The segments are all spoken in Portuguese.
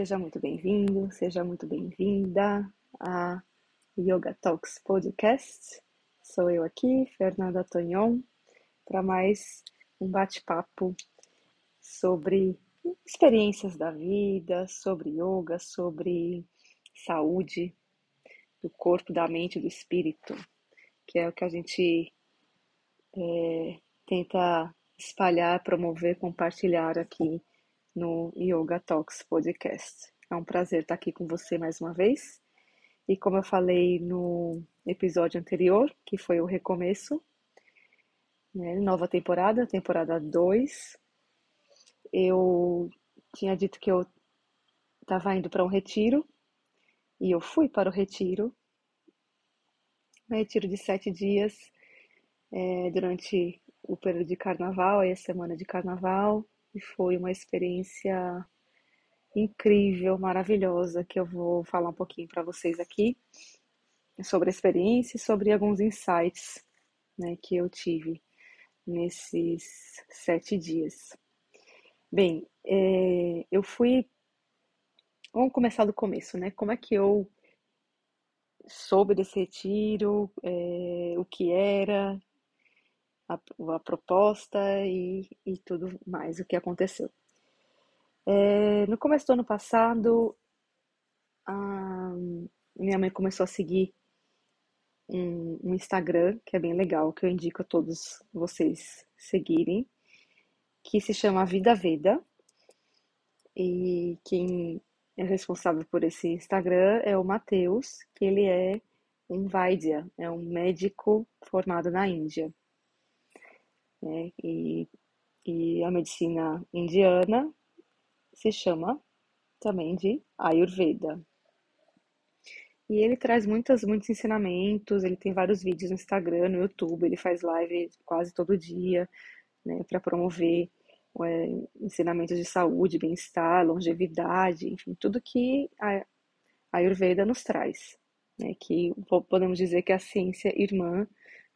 Seja muito bem-vindo, seja muito bem-vinda a Yoga Talks Podcast. Sou eu aqui, Fernanda Tonhon, para mais um bate-papo sobre experiências da vida, sobre yoga, sobre saúde do corpo, da mente e do espírito, que é o que a gente é, tenta espalhar, promover, compartilhar aqui no Yoga Talks Podcast. É um prazer estar aqui com você mais uma vez. E como eu falei no episódio anterior, que foi o recomeço, né, nova temporada, temporada 2, eu tinha dito que eu estava indo para um retiro e eu fui para o retiro, um retiro de sete dias é, durante o período de carnaval, aí a semana de carnaval, e foi uma experiência incrível, maravilhosa, que eu vou falar um pouquinho para vocês aqui sobre a experiência e sobre alguns insights né, que eu tive nesses sete dias. Bem, é, eu fui. Vamos começar do começo, né? Como é que eu soube desse retiro, é, o que era, a, a proposta e, e, tudo mais, o que aconteceu. É, no começo do ano passado, a minha mãe começou a seguir um, um, Instagram que é bem legal, que eu indico a todos vocês seguirem, que se chama Vida Veda. E quem é responsável por esse Instagram é o Matheus, que ele é um Vaidya, é um médico formado na Índia né? E, e a medicina indiana se chama também de Ayurveda. E ele traz muitas, muitos ensinamentos, ele tem vários vídeos no Instagram, no YouTube, ele faz live quase todo dia, né, para promover é, ensinamentos de saúde, bem-estar, longevidade, enfim, tudo que a Ayurveda nos traz, né, que podemos dizer que é a ciência irmã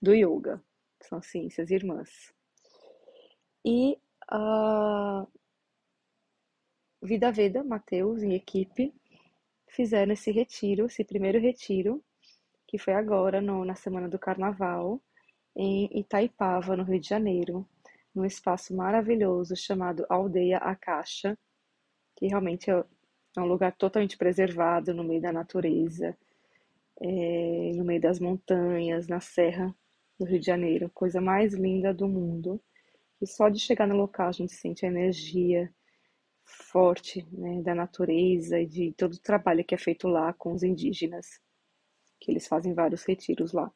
do yoga, são ciências irmãs. E a Vida Veda, Mateus e equipe fizeram esse retiro, esse primeiro retiro, que foi agora no, na semana do Carnaval, em Itaipava, no Rio de Janeiro, num espaço maravilhoso chamado Aldeia Acaixa, que realmente é, é um lugar totalmente preservado no meio da natureza, é, no meio das montanhas, na serra do Rio de Janeiro, coisa mais linda do mundo. E só de chegar no local a gente sente a energia forte né, da natureza e de todo o trabalho que é feito lá com os indígenas, que eles fazem vários retiros lá.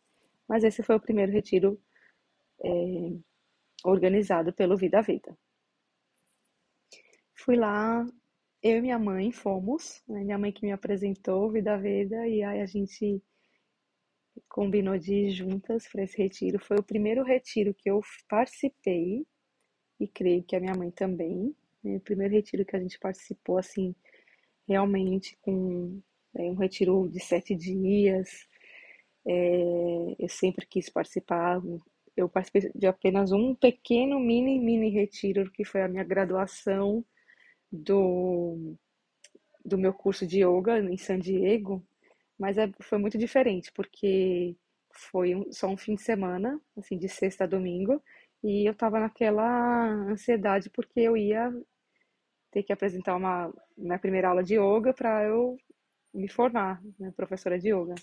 Mas esse foi o primeiro retiro é, organizado pelo Vida Veda. Fui lá, eu e minha mãe fomos, né, minha mãe que me apresentou Vida Veda, e aí a gente combinou de ir juntas para esse retiro. Foi o primeiro retiro que eu participei e creio que a minha mãe também. Né? O primeiro retiro que a gente participou, assim, realmente com é, um retiro de sete dias. É, eu sempre quis participar. Eu participei de apenas um pequeno, mini, mini retiro, que foi a minha graduação do, do meu curso de yoga em San Diego, mas é, foi muito diferente, porque foi um, só um fim de semana, assim, de sexta a domingo, e eu estava naquela ansiedade porque eu ia ter que apresentar uma minha primeira aula de yoga para eu me formar, né, professora de yoga.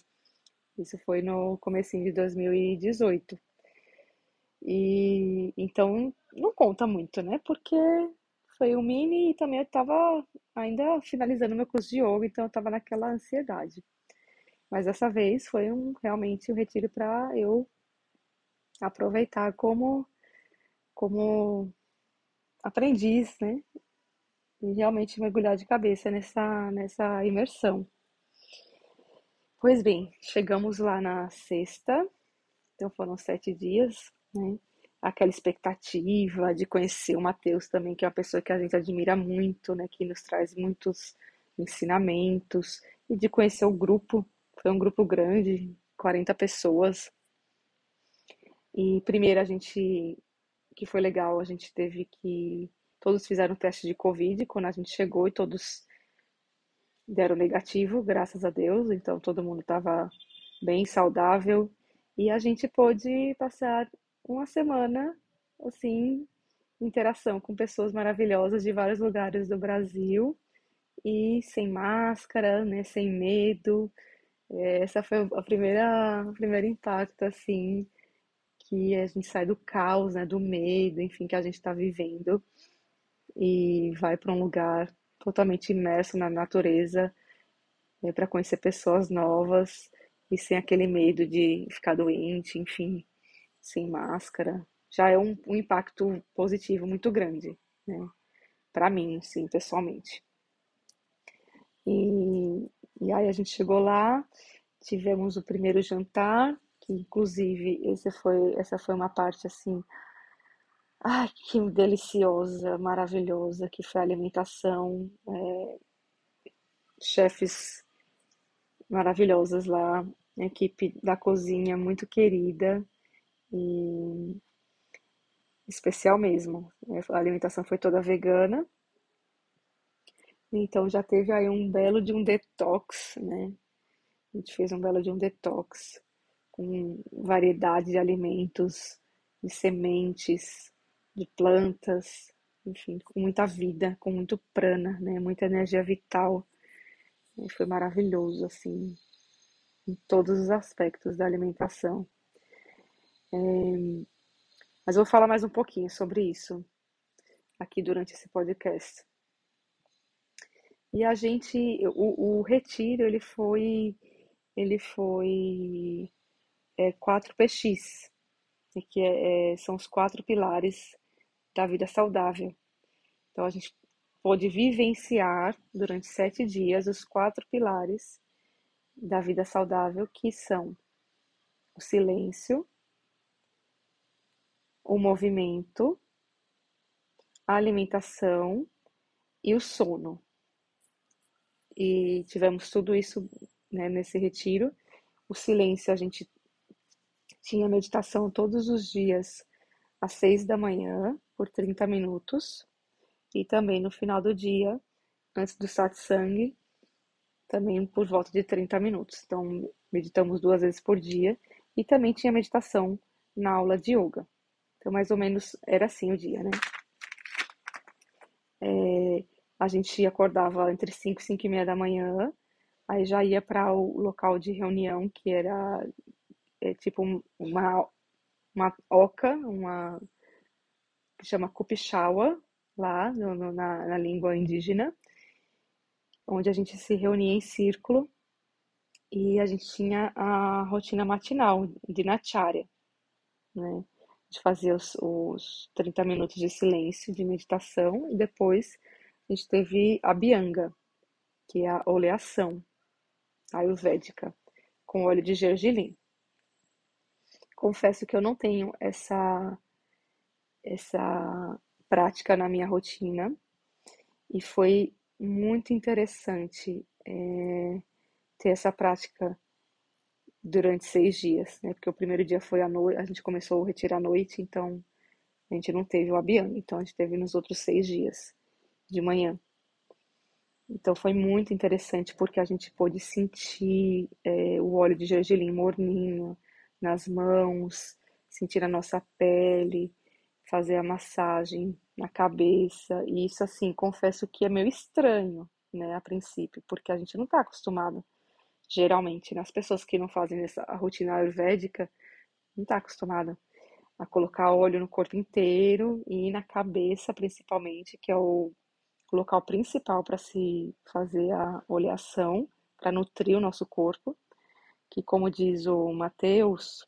Isso foi no comecinho de 2018. E então não conta muito, né? Porque foi um mini e também eu estava ainda finalizando meu curso de yoga, então eu estava naquela ansiedade. Mas dessa vez foi um, realmente um retiro para eu aproveitar como como aprendiz, né? E realmente mergulhar de cabeça nessa, nessa imersão. Pois bem, chegamos lá na sexta, então foram sete dias, né? Aquela expectativa de conhecer o Mateus também, que é uma pessoa que a gente admira muito, né? Que nos traz muitos ensinamentos, e de conhecer o grupo, foi um grupo grande, 40 pessoas. E primeiro a gente que foi legal, a gente teve que. Todos fizeram teste de Covid quando a gente chegou e todos deram negativo, graças a Deus, então todo mundo estava bem saudável e a gente pôde passar uma semana assim, interação com pessoas maravilhosas de vários lugares do Brasil e sem máscara, né, sem medo. É, essa foi a primeira, o primeiro impacto assim que a gente sai do caos, né, do medo, enfim, que a gente está vivendo e vai para um lugar totalmente imerso na natureza né, para conhecer pessoas novas e sem aquele medo de ficar doente, enfim, sem máscara. Já é um, um impacto positivo muito grande, né? Para mim, sim, pessoalmente. E, e aí a gente chegou lá, tivemos o primeiro jantar, que inclusive esse foi, essa foi uma parte assim, ai, que deliciosa, maravilhosa, que foi a alimentação, é, chefes maravilhosas lá, equipe da cozinha muito querida e especial mesmo. A alimentação foi toda vegana, então já teve aí um belo de um detox, né? A gente fez um belo de um detox com variedade de alimentos, de sementes, de plantas, enfim, com muita vida, com muito prana, né? Muita energia vital. E foi maravilhoso, assim, em todos os aspectos da alimentação. É... Mas eu vou falar mais um pouquinho sobre isso aqui durante esse podcast. E a gente, o, o retiro, ele foi, ele foi é, 4PX, que é, é, são os quatro pilares da vida saudável. Então a gente pôde vivenciar durante sete dias os quatro pilares da vida saudável, que são o silêncio, o movimento, a alimentação e o sono e tivemos tudo isso né, nesse retiro. O silêncio, a gente tinha meditação todos os dias às seis da manhã, por 30 minutos, e também no final do dia, antes do satsang, também por volta de 30 minutos. Então, meditamos duas vezes por dia, e também tinha meditação na aula de yoga. Então, mais ou menos era assim o dia, né? É, a gente acordava entre 5 e 5 e meia da manhã, aí já ia para o local de reunião, que era é, tipo uma, uma oca, uma que chama Kupichawa, lá no, no, na, na língua indígena, onde a gente se reunia em círculo e a gente tinha a rotina matinal de Nacharya, né? A gente fazia os, os 30 minutos de silêncio, de meditação, e depois a gente teve a bianga, que é a oleação ayurvédica, com óleo de gergelim. Confesso que eu não tenho essa, essa prática na minha rotina e foi muito interessante é, ter essa prática durante seis dias, né? Porque o primeiro dia foi à noite, a gente começou a retirar à noite, então a gente não teve o abiang, então a gente teve nos outros seis dias de manhã. Então foi muito interessante porque a gente pôde sentir é, o óleo de gergelim morninho nas mãos, sentir a nossa pele, fazer a massagem na cabeça. E isso, assim, confesso que é meio estranho, né, a princípio, porque a gente não está acostumado, geralmente, né? As pessoas que não fazem essa rotina ayurvédica não está acostumada a colocar óleo no corpo inteiro e na cabeça, principalmente, que é o local principal para se fazer a oleação, para nutrir o nosso corpo, que como diz o Mateus,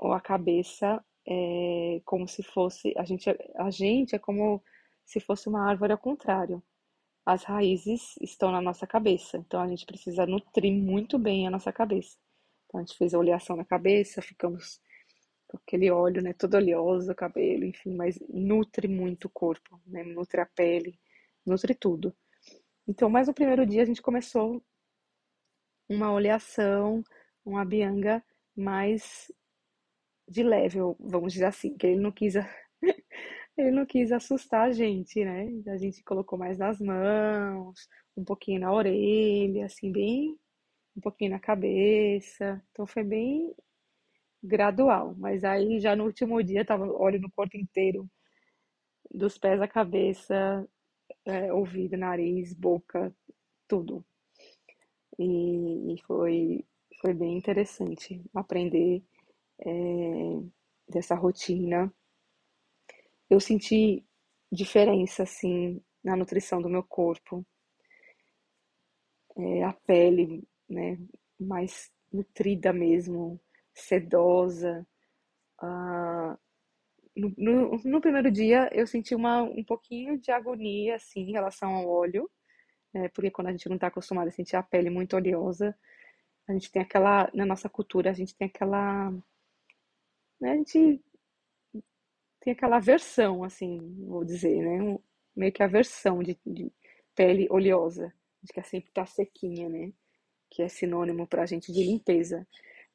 a cabeça é como se fosse, a gente, a gente é como se fosse uma árvore ao contrário. As raízes estão na nossa cabeça, então a gente precisa nutrir muito bem a nossa cabeça. Então a gente fez a oleação na cabeça, ficamos com aquele óleo, né, todo oleoso, o cabelo, enfim, mas nutre muito o corpo, né, nutre a pele, nutre tudo. Então, mais no primeiro dia a gente começou uma oleação, uma bianga mais de leve, vamos dizer assim, que ele não quis ele não quis assustar a gente, né? A gente colocou mais nas mãos, um pouquinho na orelha, assim, bem, um pouquinho na cabeça. Então foi bem gradual. Mas aí já no último dia tava óleo no corpo inteiro, dos pés à cabeça, é, ouvido, nariz, boca, tudo. E, e foi, foi bem interessante aprender é, dessa rotina. Eu senti diferença, assim, na nutrição do meu corpo. É, a pele, né, mais nutrida mesmo, sedosa. Ah, no, no, no, primeiro dia eu senti uma, um pouquinho de agonia, assim, em relação ao óleo, né, porque quando a gente não está acostumado a sentir a pele muito oleosa, a gente tem aquela, na nossa cultura, a gente tem aquela, né, a gente tem aquela aversão, assim, vou dizer, né, um, meio que aversão de, de pele oleosa, a gente quer sempre tá sequinha, né, que é sinônimo para a gente de limpeza,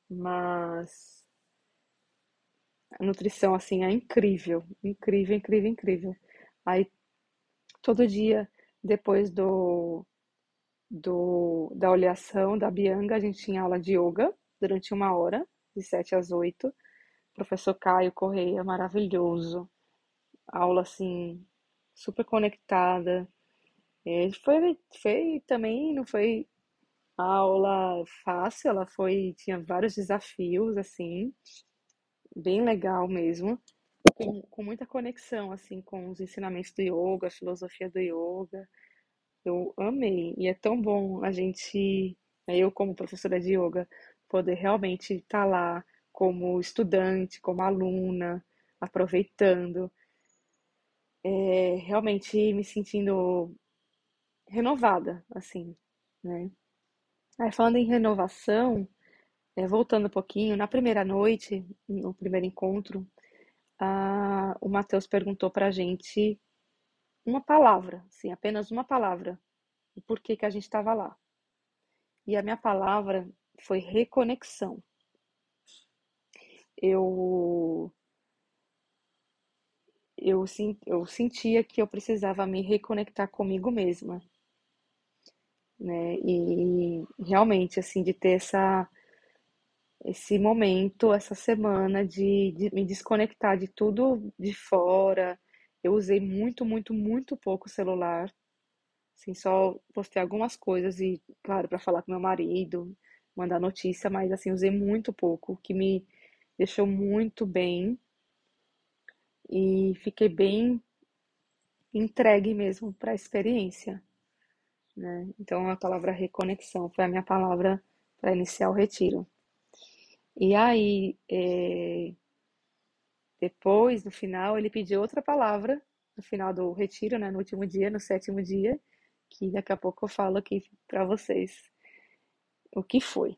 mas a nutrição, assim, é incrível, incrível, incrível, incrível. Aí, todo dia, depois do, do, da oleação da Bianga, a gente tinha aula de yoga durante uma hora, de 7 às 8. Professor Caio Correia, maravilhoso. Aula, assim, super conectada. É, foi, foi também, não foi a aula fácil, ela foi, tinha vários desafios, assim, bem legal mesmo, com, com muita conexão, assim, com os ensinamentos do yoga, a filosofia do yoga. Eu amei, e é tão bom a gente, né, eu como professora de yoga, poder realmente estar tá lá como estudante, como aluna, aproveitando, é, realmente me sentindo renovada, assim, né? Aí, falando em renovação, é, voltando um pouquinho, na primeira noite, no primeiro encontro, a, o Matheus perguntou para a gente uma palavra, sim, apenas uma palavra, o porquê que a gente estava lá. E a minha palavra foi reconexão. Eu eu, eu sentia que eu precisava me reconectar comigo mesma, né? E realmente, assim, de ter essa, esse momento, essa semana de, de me desconectar de tudo de fora. Eu usei muito, muito, muito pouco celular. Assim, só postei algumas coisas e, claro, para falar com meu marido, mandar notícia, mas assim, usei muito pouco, que me deixou muito bem e fiquei bem entregue mesmo para a experiência né? Então a palavra reconexão foi a minha palavra para iniciar o retiro. E aí, é... depois, no final, ele pediu outra palavra, no final do retiro, né? no último dia, no sétimo dia, que daqui a pouco eu falo aqui para vocês o que foi.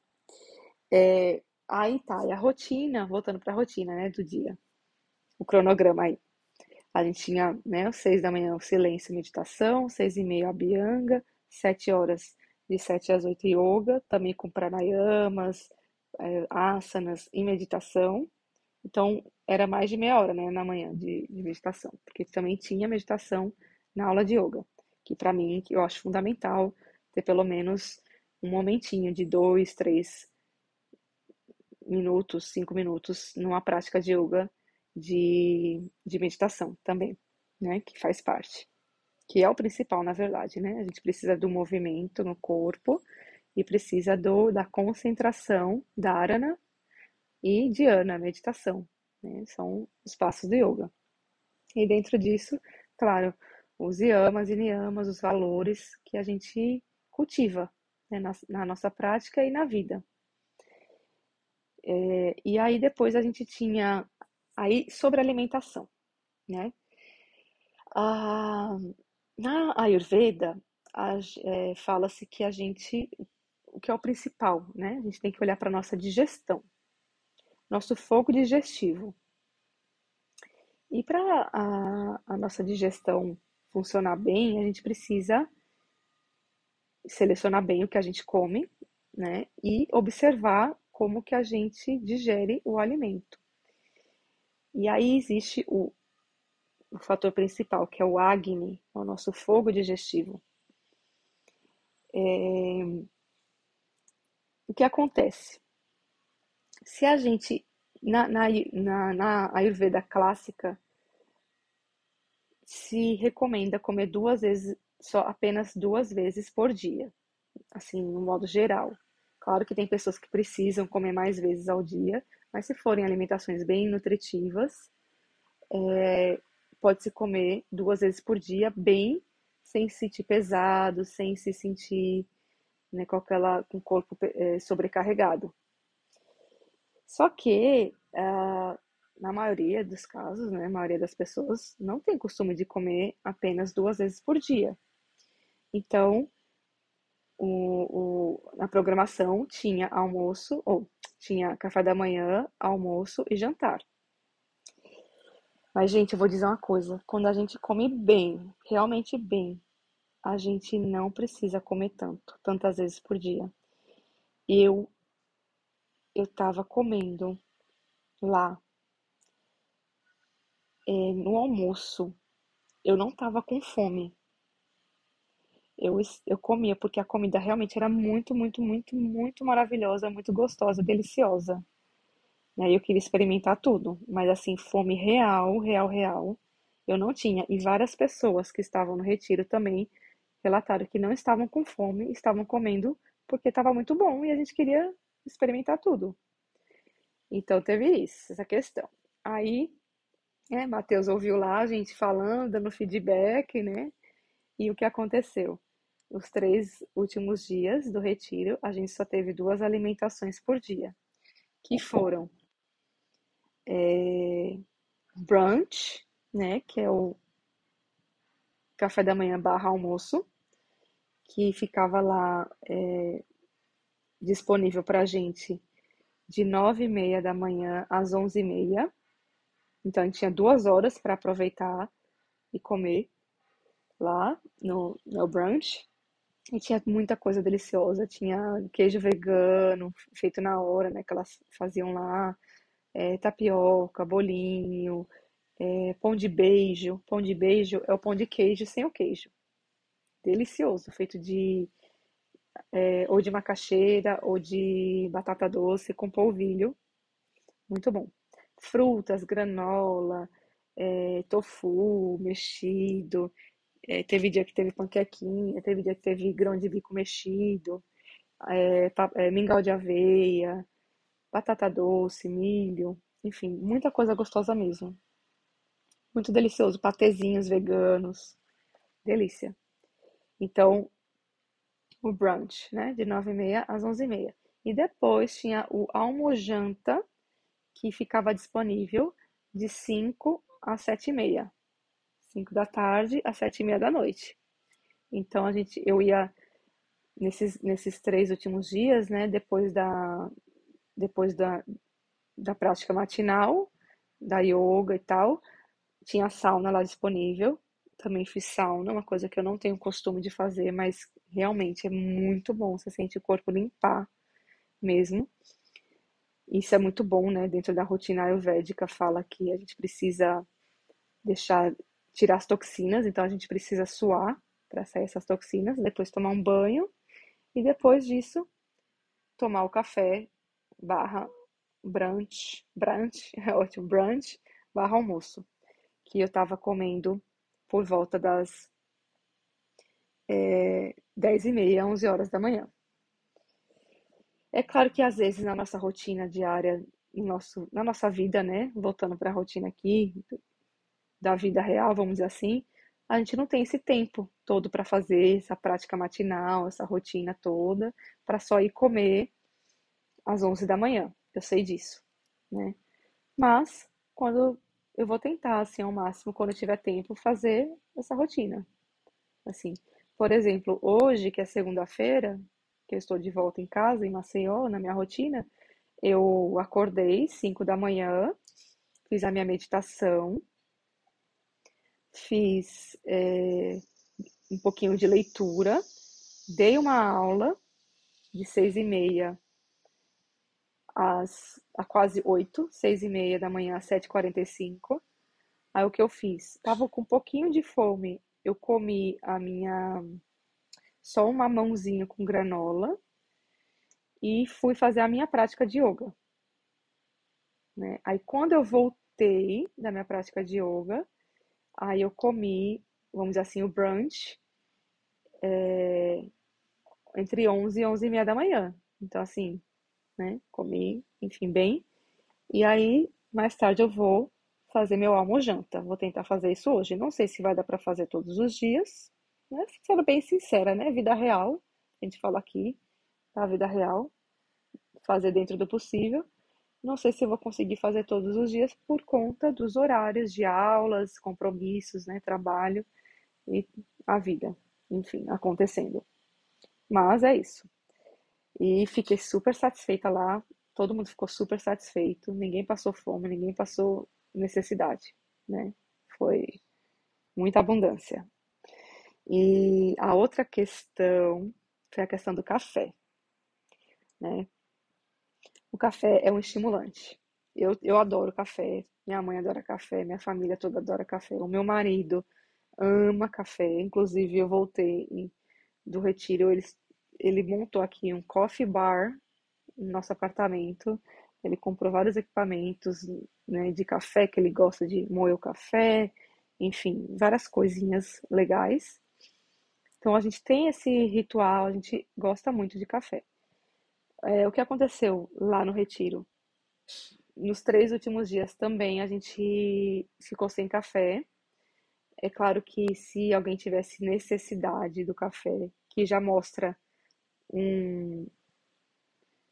É... Aí tá, e a rotina, voltando para a rotina né, do dia, o cronograma aí. A gente tinha, né, seis da manhã o silêncio e meditação, seis e meia a bianga, sete horas de 7 às 8 yoga, também com pranayamas, asanas e meditação. Então, era mais de meia hora, né, na manhã de, de meditação, porque também tinha meditação na aula de yoga, que para mim, eu acho fundamental ter pelo menos um momentinho de dois, três minutos, cinco minutos numa prática de yoga de, de meditação também, né, que faz parte que é o principal, na verdade, né? A gente precisa do movimento no corpo e precisa do, da concentração, dharana e dhyana, meditação, né? São os passos do yoga. E dentro disso, claro, os yamas e niyamas, os valores que a gente cultiva né? na, na, nossa prática e na vida. É, e aí depois a gente tinha aí sobre alimentação, né? Na Ayurveda, é, fala-se que a gente, o que é o principal, né? A gente tem que olhar para a nossa digestão, nosso fogo digestivo. E para a, a nossa digestão funcionar bem, a gente precisa selecionar bem o que a gente come, né? E observar como que a gente digere o alimento. E aí existe o o fator principal, que é o Agni, é o nosso fogo digestivo. É... O que acontece? Se a gente, na, na, na, na Ayurveda clássica, se recomenda comer duas vezes, só apenas duas vezes por dia, assim, no modo geral. Claro que tem pessoas que precisam comer mais vezes ao dia, mas se forem alimentações bem nutritivas, é, pode-se comer duas vezes por dia, bem, sem se sentir pesado, sem se sentir né, com, aquela, com o corpo é, sobrecarregado. Só que, uh, na maioria dos casos, né, a maioria das pessoas não tem costume de comer apenas duas vezes por dia. Então, o, o, na programação tinha almoço, ou tinha café da manhã, almoço e jantar. Mas, gente, eu vou dizer uma coisa: quando a gente come bem, realmente bem, a gente não precisa comer tanto, tantas vezes por dia. Eu, eu tava comendo lá é, no almoço, eu não tava com fome. Eu, eu comia porque a comida realmente era muito, muito, muito, muito maravilhosa, muito gostosa, deliciosa. Né? Eu queria experimentar tudo, mas assim, fome real, real, real, eu não tinha. E várias pessoas que estavam no retiro também relataram que não estavam com fome, estavam comendo porque estava muito bom e a gente queria experimentar tudo. Então teve isso, essa questão. Aí, é, Matheus ouviu lá a gente falando, dando feedback, né? E o que aconteceu? Os três últimos dias do retiro, a gente só teve duas alimentações por dia, que foram é, brunch, né, que é o café da manhã barra almoço, que ficava lá é, disponível para a gente de nove e meia da manhã às onze e meia. Então a gente tinha duas horas para aproveitar e comer lá no, no brunch. E tinha muita coisa deliciosa. Tinha queijo vegano feito na hora, né? Que elas faziam lá. É, tapioca, bolinho, é, pão de beijo. Pão de beijo é o pão de queijo sem o queijo. Delicioso, feito de é, ou de macaxeira ou de batata doce com polvilho. Muito bom. Frutas, granola, é, tofu mexido. É, teve dia que teve panquequinha, teve dia que teve grão de bico mexido, é, é, mingau de aveia, batata doce, milho, enfim, muita coisa gostosa mesmo. Muito delicioso, patezinhos veganos, delícia. Então, o brunch, né, de 9h30 às 11h30. E depois tinha o almojanta, que ficava disponível de 5 às 7h30. 5 da tarde às 7 e meia da noite. Então a gente, eu ia nesses, nesses três últimos dias, né, depois da, depois da, da prática matinal, da yoga e tal, tinha sauna lá disponível. Também fiz sauna, uma coisa que eu não tenho costume de fazer, mas realmente é muito bom. Você sente o corpo limpar mesmo. Isso é muito bom, né? Dentro da rotina ayurvédica fala que a gente precisa deixar tirar as toxinas, então a gente precisa suar para sair essas toxinas, depois tomar um banho e depois disso tomar o café barra brunch, brunch, é ótimo, brunch barra almoço, que eu estava comendo por volta das é, 10 e meia, 11 horas da manhã. É claro que às vezes na nossa rotina diária, no nosso, na nossa vida, né, voltando para a rotina aqui, da vida real, vamos dizer assim, a gente não tem esse tempo todo para fazer essa prática matinal, essa rotina toda, para só ir comer às 11 da manhã. Eu sei disso, né? Mas quando eu vou tentar assim ao máximo quando eu tiver tempo fazer essa rotina. Assim, por exemplo, hoje, que é segunda-feira, que eu estou de volta em casa em Maceió, na minha rotina, eu acordei 5 da manhã, fiz a minha meditação, fiz é, um pouquinho de leitura, dei uma aula de seis e meia às a quase oito, seis e meia da manhã às sete e quarenta e cinco. Aí o que eu fiz? Tava com um pouquinho de fome, eu comi a minha só um mamãozinho com granola e fui fazer a minha prática de yoga. Né? Aí quando eu voltei da minha prática de yoga, aí eu comi, vamos dizer assim, o brunch é, entre 11 e 11 e meia da manhã. Então, assim, né, comi, enfim, bem. E aí, mais tarde eu vou fazer meu almojanta. Vou tentar fazer isso hoje. Não sei se vai dar para fazer todos os dias, né? Sendo bem sincera, né? Vida real, a gente fala aqui, a vida real, fazer dentro do possível. Não sei se eu vou conseguir fazer todos os dias por conta dos horários de aulas, compromissos, né, trabalho e a vida, enfim, acontecendo. Mas é isso. E fiquei super satisfeita lá, todo mundo ficou super satisfeito, ninguém passou fome, ninguém passou necessidade, né? Foi muita abundância. E a outra questão foi a questão do café, né? O café é um estimulante. Eu, eu adoro café, minha mãe adora café, minha família toda adora café, o meu marido ama café, inclusive eu voltei do retiro, ele, ele montou aqui um coffee bar no nosso apartamento, ele comprou vários equipamentos né, de café, que ele gosta de moer o café, enfim, várias coisinhas legais. Então a gente tem esse ritual, a gente gosta muito de café. É, o que aconteceu lá no retiro? Nos três últimos dias também a gente ficou sem café. É claro que se alguém tivesse necessidade do café, que já mostra um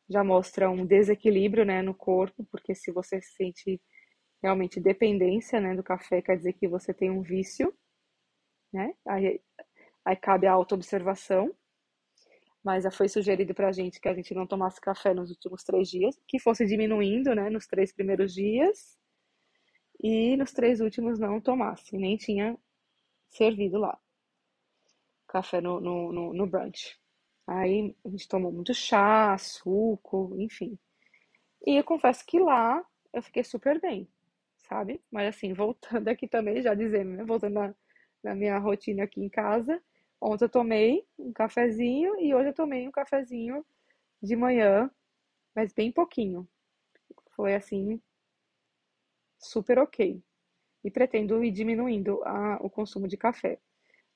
já mostra um desequilíbrio, né, no corpo, porque se você sente realmente dependência, né, do café, quer dizer que você tem um vício, né? Aí, aí cabe a autoobservação mas foi sugerido para a gente que a gente não tomasse café nos últimos três dias, que fosse diminuindo, né, nos três primeiros dias, e nos três últimos não tomasse, nem tinha servido lá café no, no, no, no brunch. Aí a gente tomou muito chá, suco, enfim. E eu confesso que lá eu fiquei super bem, sabe? Mas assim, voltando aqui também, já dizendo, né? Voltando na, na minha rotina aqui em casa, Ontem eu tomei um cafezinho e hoje eu tomei um cafezinho de manhã, mas bem pouquinho. Foi assim, super ok. E pretendo ir diminuindo a, o consumo de café.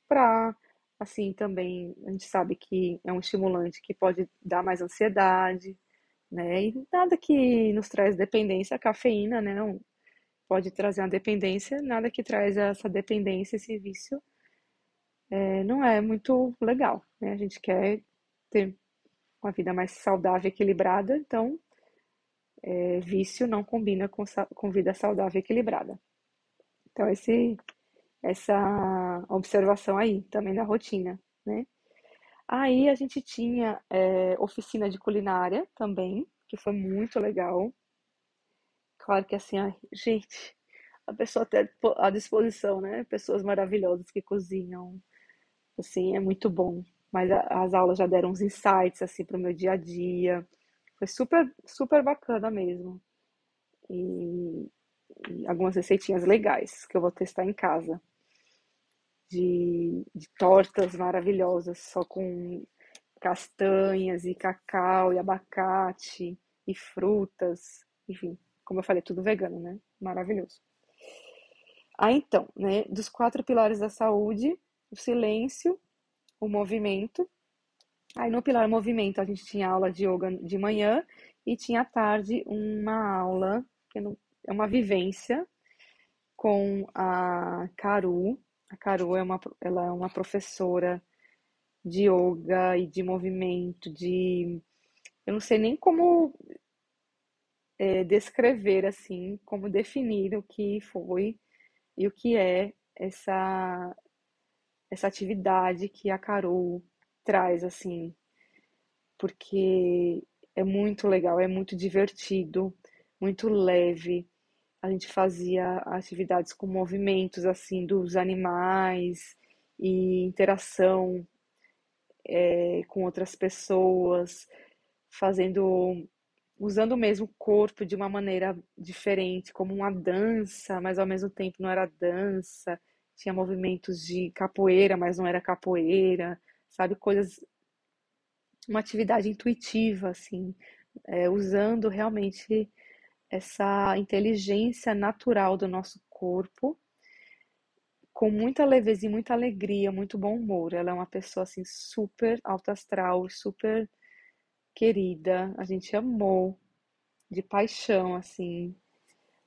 Para, assim, também, a gente sabe que é um estimulante que pode dar mais ansiedade, né? E nada que nos traz dependência, a cafeína, né? Pode trazer uma dependência, nada que traz essa dependência, esse vício é, não é muito legal. Né? A gente quer ter uma vida mais saudável, equilibrada, então é, vício não combina com, com vida saudável e equilibrada. Então, esse, essa observação aí também da rotina, né? Aí a gente tinha é, oficina de culinária também, que foi muito legal. Claro que assim, a gente, a pessoa tem à disposição, né? Pessoas maravilhosas que cozinham, assim, é muito bom. Mas a, as aulas já deram uns insights, assim, para o meu dia a dia. Foi super, super bacana mesmo. E, e, algumas receitinhas legais que eu vou testar em casa. De, de tortas maravilhosas, só com castanhas e cacau e abacate e frutas. Enfim, como eu falei, tudo vegano, né? Maravilhoso. Ah, então, né, dos quatro pilares da saúde, o silêncio, o movimento. Aí no pilar movimento a gente tinha aula de yoga de manhã e tinha à tarde uma aula, que é uma vivência com a Caru. A Caru é uma, ela é uma professora de yoga e de movimento, de eu não sei nem como é, descrever assim, como definir o que foi e o que é essa essa atividade que a Carol traz, assim, porque é muito legal, é muito divertido, muito leve. A gente fazia atividades com movimentos, assim, dos animais e interação é, com outras pessoas, fazendo usando o mesmo corpo de uma maneira diferente, como uma dança, mas ao mesmo tempo não era dança tinha movimentos de capoeira, mas não era capoeira, sabe? Coisas, uma atividade intuitiva, assim, é, usando realmente essa inteligência natural do nosso corpo com muita leveza e muita alegria, muito bom humor. Ela é uma pessoa assim super alto astral, super querida. A gente amou de paixão, assim.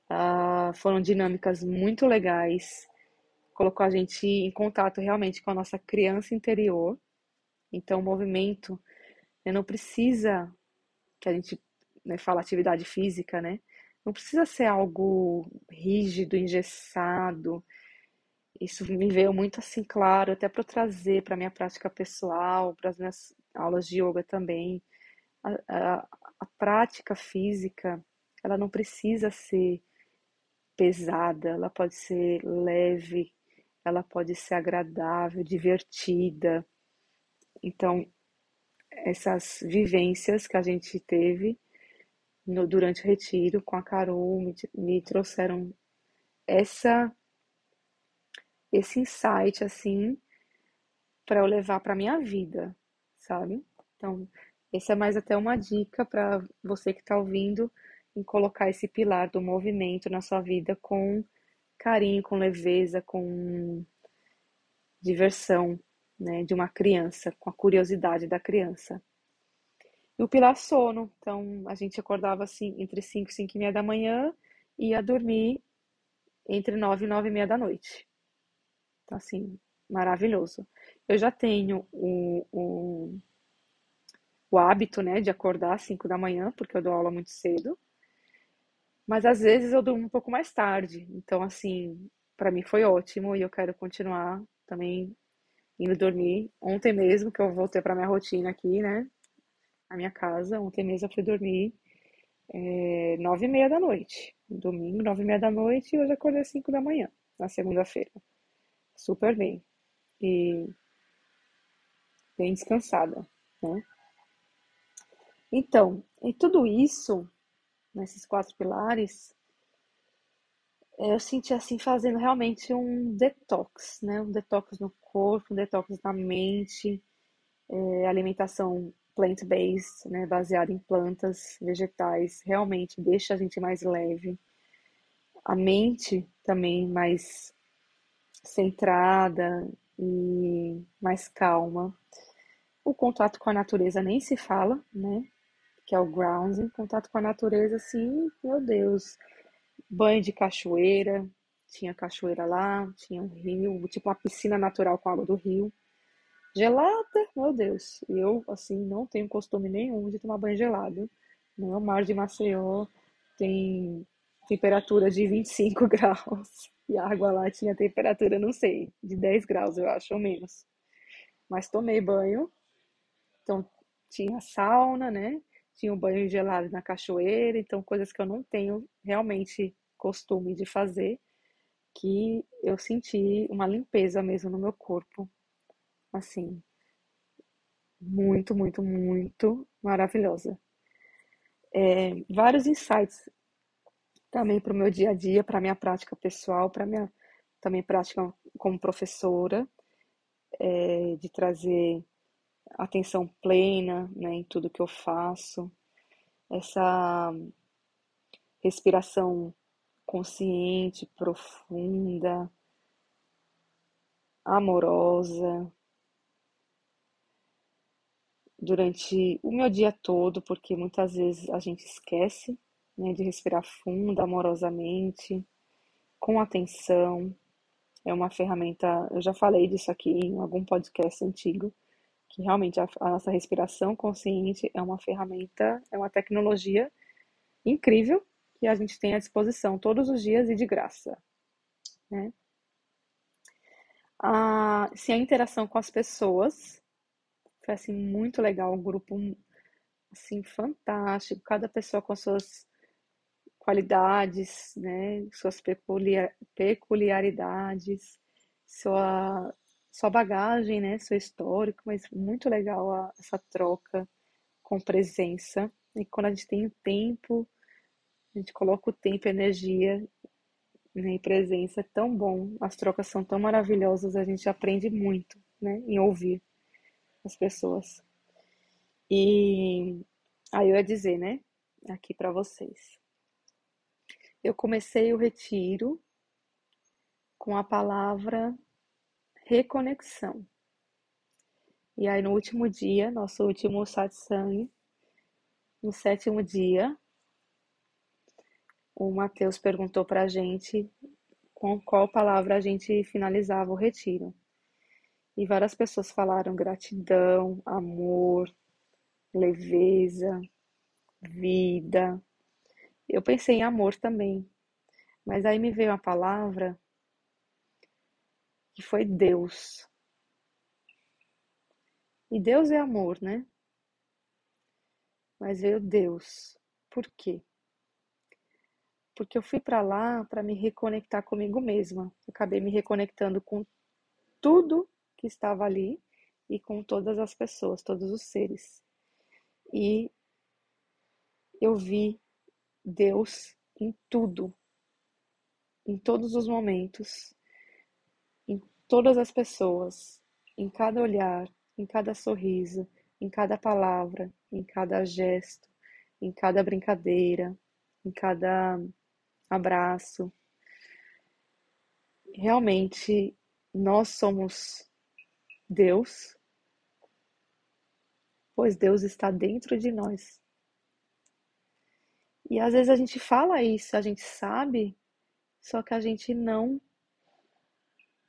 Uh, foram dinâmicas muito legais. Colocou a gente em contato realmente com a nossa criança interior. Então, o movimento né, não precisa que a gente né, fala atividade física, né? Não precisa ser algo rígido, engessado isso me veio muito assim claro, até para trazer para minha prática pessoal, para as minhas aulas de yoga também. A, a, a, prática física, ela não precisa ser pesada, ela pode ser leve, ela pode ser agradável, divertida. Então, essas vivências que a gente teve no, durante o retiro com a Carol me, me trouxeram essa esse insight assim para eu levar para minha vida, sabe? Então, essa é mais até uma dica para você que está ouvindo em colocar esse pilar do movimento na sua vida com carinho, com leveza, com diversão, né, de uma criança, com a curiosidade da criança. E o pilar sono, então a gente acordava assim entre 5 e 5 e meia da manhã e ia dormir entre 9 e 9 e meia da noite. Então, assim, maravilhoso. Eu já tenho o, o, o hábito, né, de acordar às 5 da manhã, porque eu dou aula muito cedo. Mas às vezes eu durmo um pouco mais tarde. Então, assim, para mim foi ótimo e eu quero continuar também indo dormir. Ontem mesmo, que eu voltei para minha rotina aqui, né, na minha casa, ontem mesmo eu fui dormir é, nove e meia da noite. Domingo, nove e meia da noite, e hoje acordei cinco da manhã, na segunda-feira super bem e bem descansada, né? Então, em tudo isso, nesses quatro pilares, eu senti assim fazendo realmente um detox, né? Um detox no corpo, um detox na mente, é, alimentação plant-based, né? Baseada em plantas, vegetais, realmente deixa a gente mais leve. A mente também mais centrada e mais calma. O contato com a natureza nem se fala, né? Que é o grounding. Contato com a natureza, assim, meu Deus. Banho de cachoeira, tinha cachoeira lá, tinha um rio, tipo uma piscina natural com água do rio. Gelada, meu Deus. Eu, assim, não tenho costume nenhum de tomar banho gelado. No mar de Maceió tem temperatura de 25 graus. E a água lá tinha temperatura, não sei, de 10 graus, eu acho, ou menos. Mas tomei banho. Então, tinha sauna, né? Tinha um banho gelado na cachoeira. Então, coisas que eu não tenho realmente costume de fazer. Que eu senti uma limpeza mesmo no meu corpo. Assim, muito, muito, muito maravilhosa. É, vários insights também para o meu dia a dia, para minha prática pessoal, para minha também prática como professora, é, de trazer atenção plena né, em tudo que eu faço, essa respiração consciente, profunda, amorosa, durante o meu dia todo, porque muitas vezes a gente esquece né, de respirar fundo, amorosamente, com atenção. É uma ferramenta, eu já falei disso aqui em algum podcast antigo, que realmente a, a nossa respiração consciente é uma ferramenta, é uma tecnologia incrível que a gente tem à disposição todos os dias e de graça. Né? Ah, se a interação com as pessoas foi assim muito legal, um grupo assim fantástico, cada pessoa com suas qualidades, né, suas peculiaridades, sua, sua bagagem, né, seu histórico, mas muito legal a, essa troca com presença. E quando a gente tem o tempo, a gente coloca o tempo energia né, e presença, é tão bom, as trocas são tão maravilhosas, a gente aprende muito né, em ouvir. As pessoas. E aí eu ia dizer, né, aqui para vocês. Eu comecei o retiro com a palavra reconexão. E aí no último dia, nosso último satsang, no sétimo dia, o Mateus perguntou para a gente com qual palavra a gente finalizava o retiro. E várias pessoas falaram gratidão, amor, leveza, vida. Eu pensei em amor também, mas aí me veio a palavra que foi Deus. E Deus é amor, né? Mas veio Deus. Por quê? Porque eu fui para lá para me reconectar comigo mesma. Eu acabei me reconectando com tudo que estava ali e com todas as pessoas, todos os seres. E eu vi Deus em tudo, em todos os momentos, em todas as pessoas, em cada olhar, em cada sorriso, em cada palavra, em cada gesto, em cada brincadeira, em cada abraço. Realmente, nós somos Deus, pois Deus está dentro de nós. E às vezes a gente fala isso, a gente sabe, só que a gente não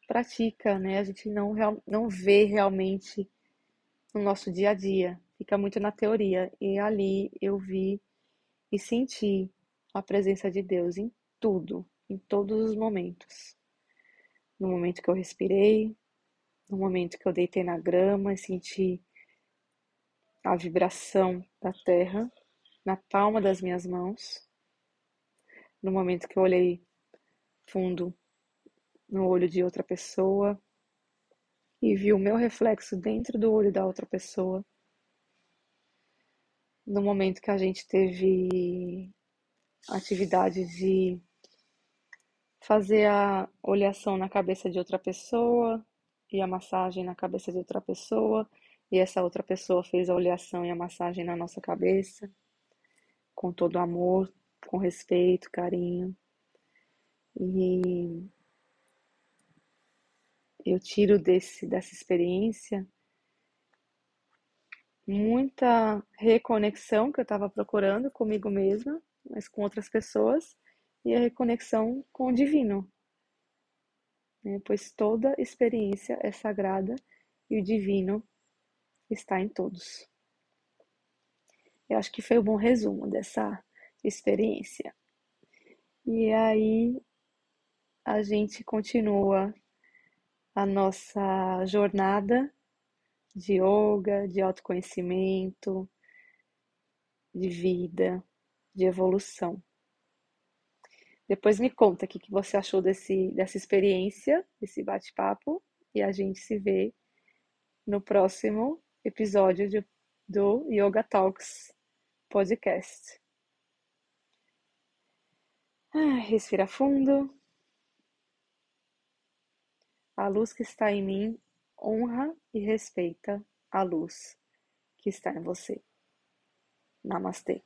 pratica, né? A gente não, não vê realmente no nosso dia a dia, fica muito na teoria. E ali eu vi e senti a presença de Deus em tudo, em todos os momentos. No momento que eu respirei, no momento que eu deitei na grama e senti a vibração da terra na palma das minhas mãos, no momento que eu olhei fundo no olho de outra pessoa e vi o meu reflexo dentro do olho da outra pessoa, no momento que a gente teve atividade de fazer a olhação na cabeça de outra pessoa e a massagem na cabeça de outra pessoa, e essa outra pessoa fez a oleação e a massagem na nossa cabeça com todo amor, com respeito, carinho. E eu tiro desse, dessa experiência muita reconexão que eu estava procurando comigo mesma, mas com outras pessoas, e a reconexão com o divino. Né? Pois toda experiência é sagrada e o divino está em todos. Eu acho que foi um bom resumo dessa experiência. E aí a gente continua a nossa jornada de yoga, de autoconhecimento, de vida, de evolução. Depois me conta o que você achou desse, dessa experiência, desse bate-papo, e a gente se vê no próximo episódio de, do Yoga Talks podcast. Ah, respira fundo. A luz que está em mim honra e respeita a luz que está em você. Namastê.